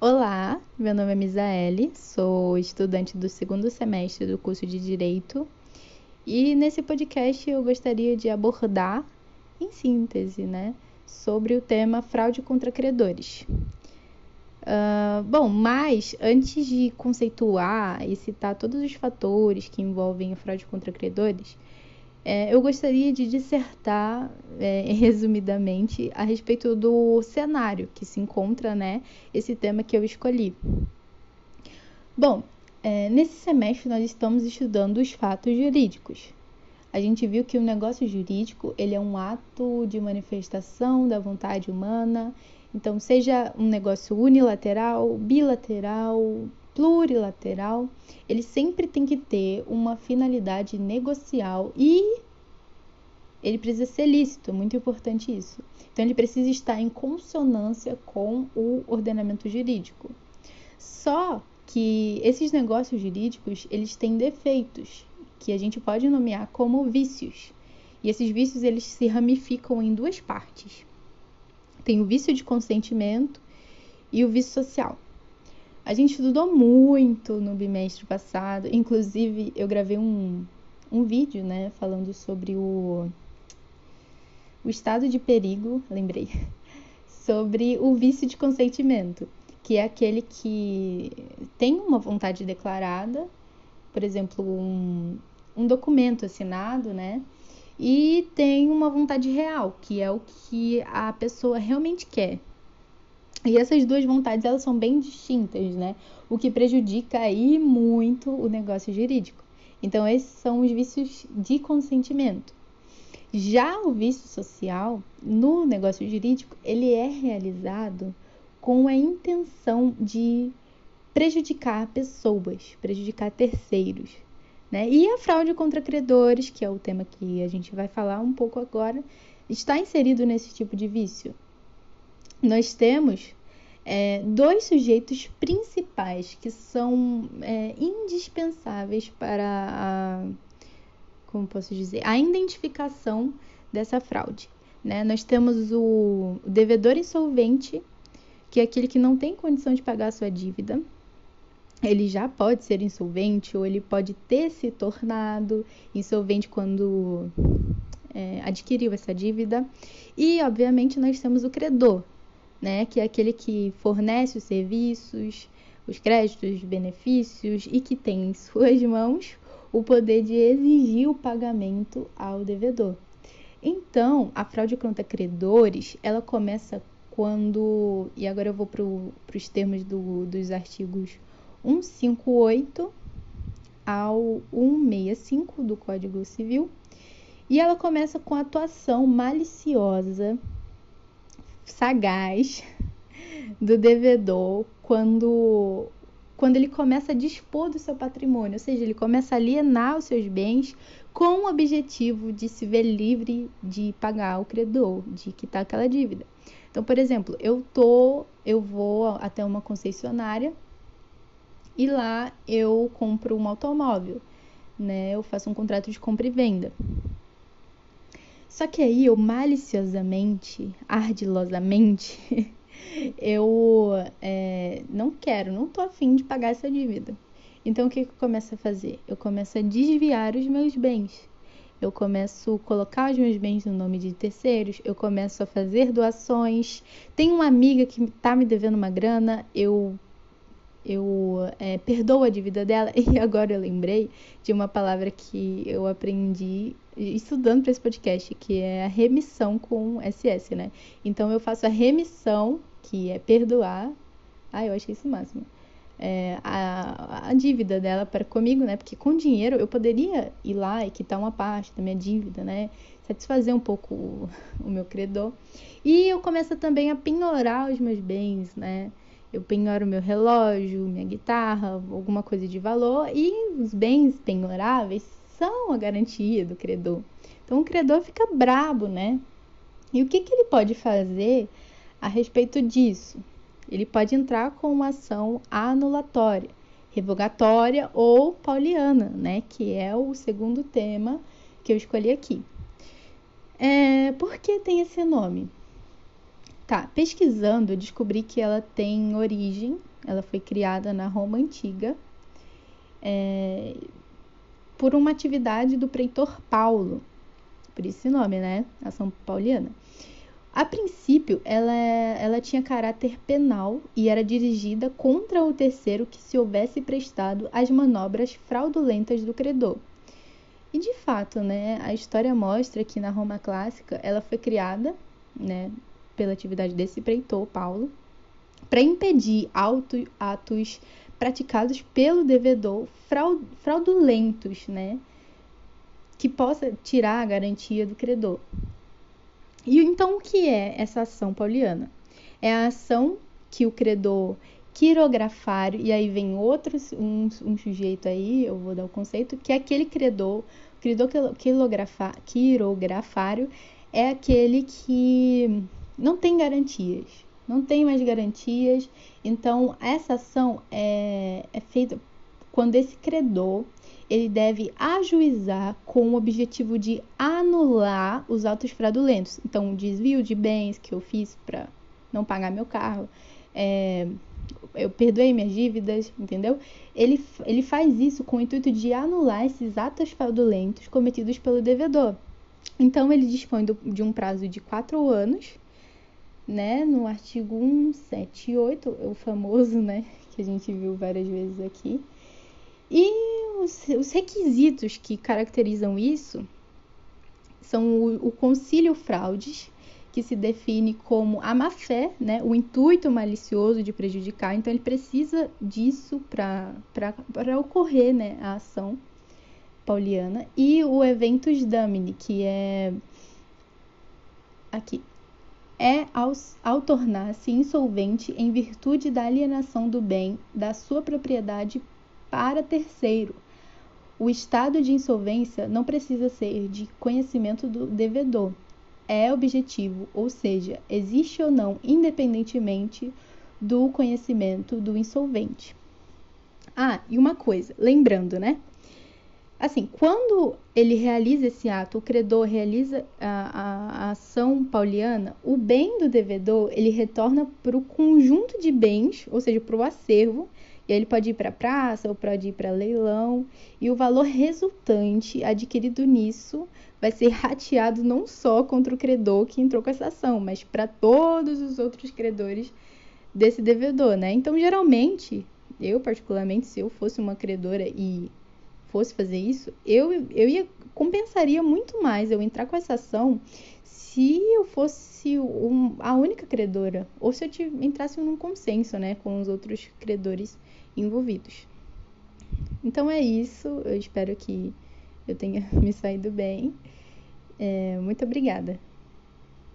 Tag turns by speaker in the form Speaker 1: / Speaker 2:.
Speaker 1: Olá, meu nome é Misaele, sou estudante do segundo semestre do curso de Direito e nesse podcast eu gostaria de abordar, em síntese, né, sobre o tema fraude contra credores. Uh, bom, mas antes de conceituar e citar todos os fatores que envolvem a fraude contra credores, é, eu gostaria de dissertar, é, resumidamente, a respeito do cenário que se encontra, né, esse tema que eu escolhi. Bom, é, nesse semestre nós estamos estudando os fatos jurídicos. A gente viu que o negócio jurídico ele é um ato de manifestação da vontade humana. Então, seja um negócio unilateral, bilateral, plurilateral, ele sempre tem que ter uma finalidade negocial e ele precisa ser lícito, muito importante isso. Então ele precisa estar em consonância com o ordenamento jurídico. Só que esses negócios jurídicos, eles têm defeitos que a gente pode nomear como vícios. E esses vícios eles se ramificam em duas partes. Tem o vício de consentimento e o vício social. A gente estudou muito no bimestre passado, inclusive eu gravei um, um vídeo, né, falando sobre o, o estado de perigo, lembrei, sobre o vício de consentimento, que é aquele que tem uma vontade declarada, por exemplo, um, um documento assinado, né, e tem uma vontade real, que é o que a pessoa realmente quer. E essas duas vontades elas são bem distintas, né? O que prejudica aí muito o negócio jurídico. Então esses são os vícios de consentimento. Já o vício social no negócio jurídico, ele é realizado com a intenção de prejudicar pessoas, prejudicar terceiros, né? E a fraude contra credores, que é o tema que a gente vai falar um pouco agora, está inserido nesse tipo de vício nós temos é, dois sujeitos principais que são é, indispensáveis para a, como posso dizer, a identificação dessa fraude. Né? Nós temos o devedor insolvente, que é aquele que não tem condição de pagar a sua dívida. Ele já pode ser insolvente ou ele pode ter se tornado insolvente quando é, adquiriu essa dívida. E, obviamente, nós temos o credor, né, que é aquele que fornece os serviços, os créditos, os benefícios e que tem em suas mãos o poder de exigir o pagamento ao devedor. Então, a fraude contra credores, ela começa quando, e agora eu vou para os termos do, dos artigos 158 ao 165 do Código Civil, e ela começa com a atuação maliciosa sagaz do devedor quando quando ele começa a dispor do seu patrimônio, ou seja, ele começa a alienar os seus bens com o objetivo de se ver livre de pagar o credor, de quitar aquela dívida. Então, por exemplo, eu tô, eu vou até uma concessionária e lá eu compro um automóvel, né? Eu faço um contrato de compra e venda. Só que aí eu maliciosamente, ardilosamente, eu é, não quero, não tô afim de pagar essa dívida. Então o que, que eu começo a fazer? Eu começo a desviar os meus bens. Eu começo a colocar os meus bens no nome de terceiros, eu começo a fazer doações. Tem uma amiga que tá me devendo uma grana, eu eu é, perdoo a dívida dela. E agora eu lembrei de uma palavra que eu aprendi estudando para esse podcast, que é a remissão com SS, né? Então eu faço a remissão, que é perdoar. Ah, eu achei isso o máximo. É, a, a dívida dela para comigo, né? Porque com dinheiro eu poderia ir lá e quitar uma parte da minha dívida, né? Satisfazer um pouco o, o meu credor. E eu começo também a penhorar os meus bens, né? Eu penhoro meu relógio, minha guitarra, alguma coisa de valor, e os bens penhoráveis são a garantia do credor. Então o credor fica brabo, né? E o que, que ele pode fazer a respeito disso? Ele pode entrar com uma ação anulatória, revogatória ou pauliana, né? Que é o segundo tema que eu escolhi aqui. É, por que tem esse nome? Tá, pesquisando, descobri que ela tem origem ela foi criada na Roma antiga é, por uma atividade do preitor Paulo, por esse nome, né? Ação pauliana. A princípio, ela, ela tinha caráter penal e era dirigida contra o terceiro que se houvesse prestado às manobras fraudulentas do credor. E de fato, né, a história mostra que na Roma clássica ela foi criada, né, pela atividade desse preitor Paulo, para impedir atos praticados pelo devedor fraudulentos, né, que possa tirar a garantia do credor. E então o que é essa ação pauliana? É a ação que o credor quirografário, e aí vem outros, um, um sujeito aí, eu vou dar o conceito, que é aquele credor, credor quirografa, quirografário é aquele que não tem garantias, não tem mais garantias, então essa ação é, é feita quando esse credor ele deve ajuizar com o objetivo de anular os autos fraudulentos. Então, desvio de bens que eu fiz para não pagar meu carro, é, eu perdoei minhas dívidas, entendeu? Ele, ele faz isso com o intuito de anular esses atos fraudulentos cometidos pelo devedor. Então, ele dispõe do, de um prazo de quatro anos, né? No artigo 178, o famoso, né? Que a gente viu várias vezes aqui. E os, os requisitos que caracterizam isso são o, o concílio fraudes, que se define como a má fé, né, o intuito malicioso de prejudicar. Então, ele precisa disso para ocorrer né, a ação pauliana. E o eventus damini, que é aqui é ao, ao tornar-se insolvente em virtude da alienação do bem da sua propriedade para terceiro. O estado de insolvência não precisa ser de conhecimento do devedor, é objetivo, ou seja, existe ou não, independentemente do conhecimento do insolvente. Ah, e uma coisa, lembrando, né? Assim, quando ele realiza esse ato, o credor realiza a, a, a ação pauliana, o bem do devedor ele retorna para o conjunto de bens, ou seja, para o acervo, e ele pode ir para a praça ou pode ir para leilão, e o valor resultante adquirido nisso vai ser rateado não só contra o credor que entrou com essa ação, mas para todos os outros credores desse devedor, né? Então, geralmente, eu particularmente, se eu fosse uma credora e fosse fazer isso, eu, eu ia compensaria muito mais eu entrar com essa ação se eu fosse um, a única credora ou se eu tivesse, entrasse num consenso, né, com os outros credores envolvidos. Então é isso, eu espero que eu tenha me saído bem. É, muito obrigada.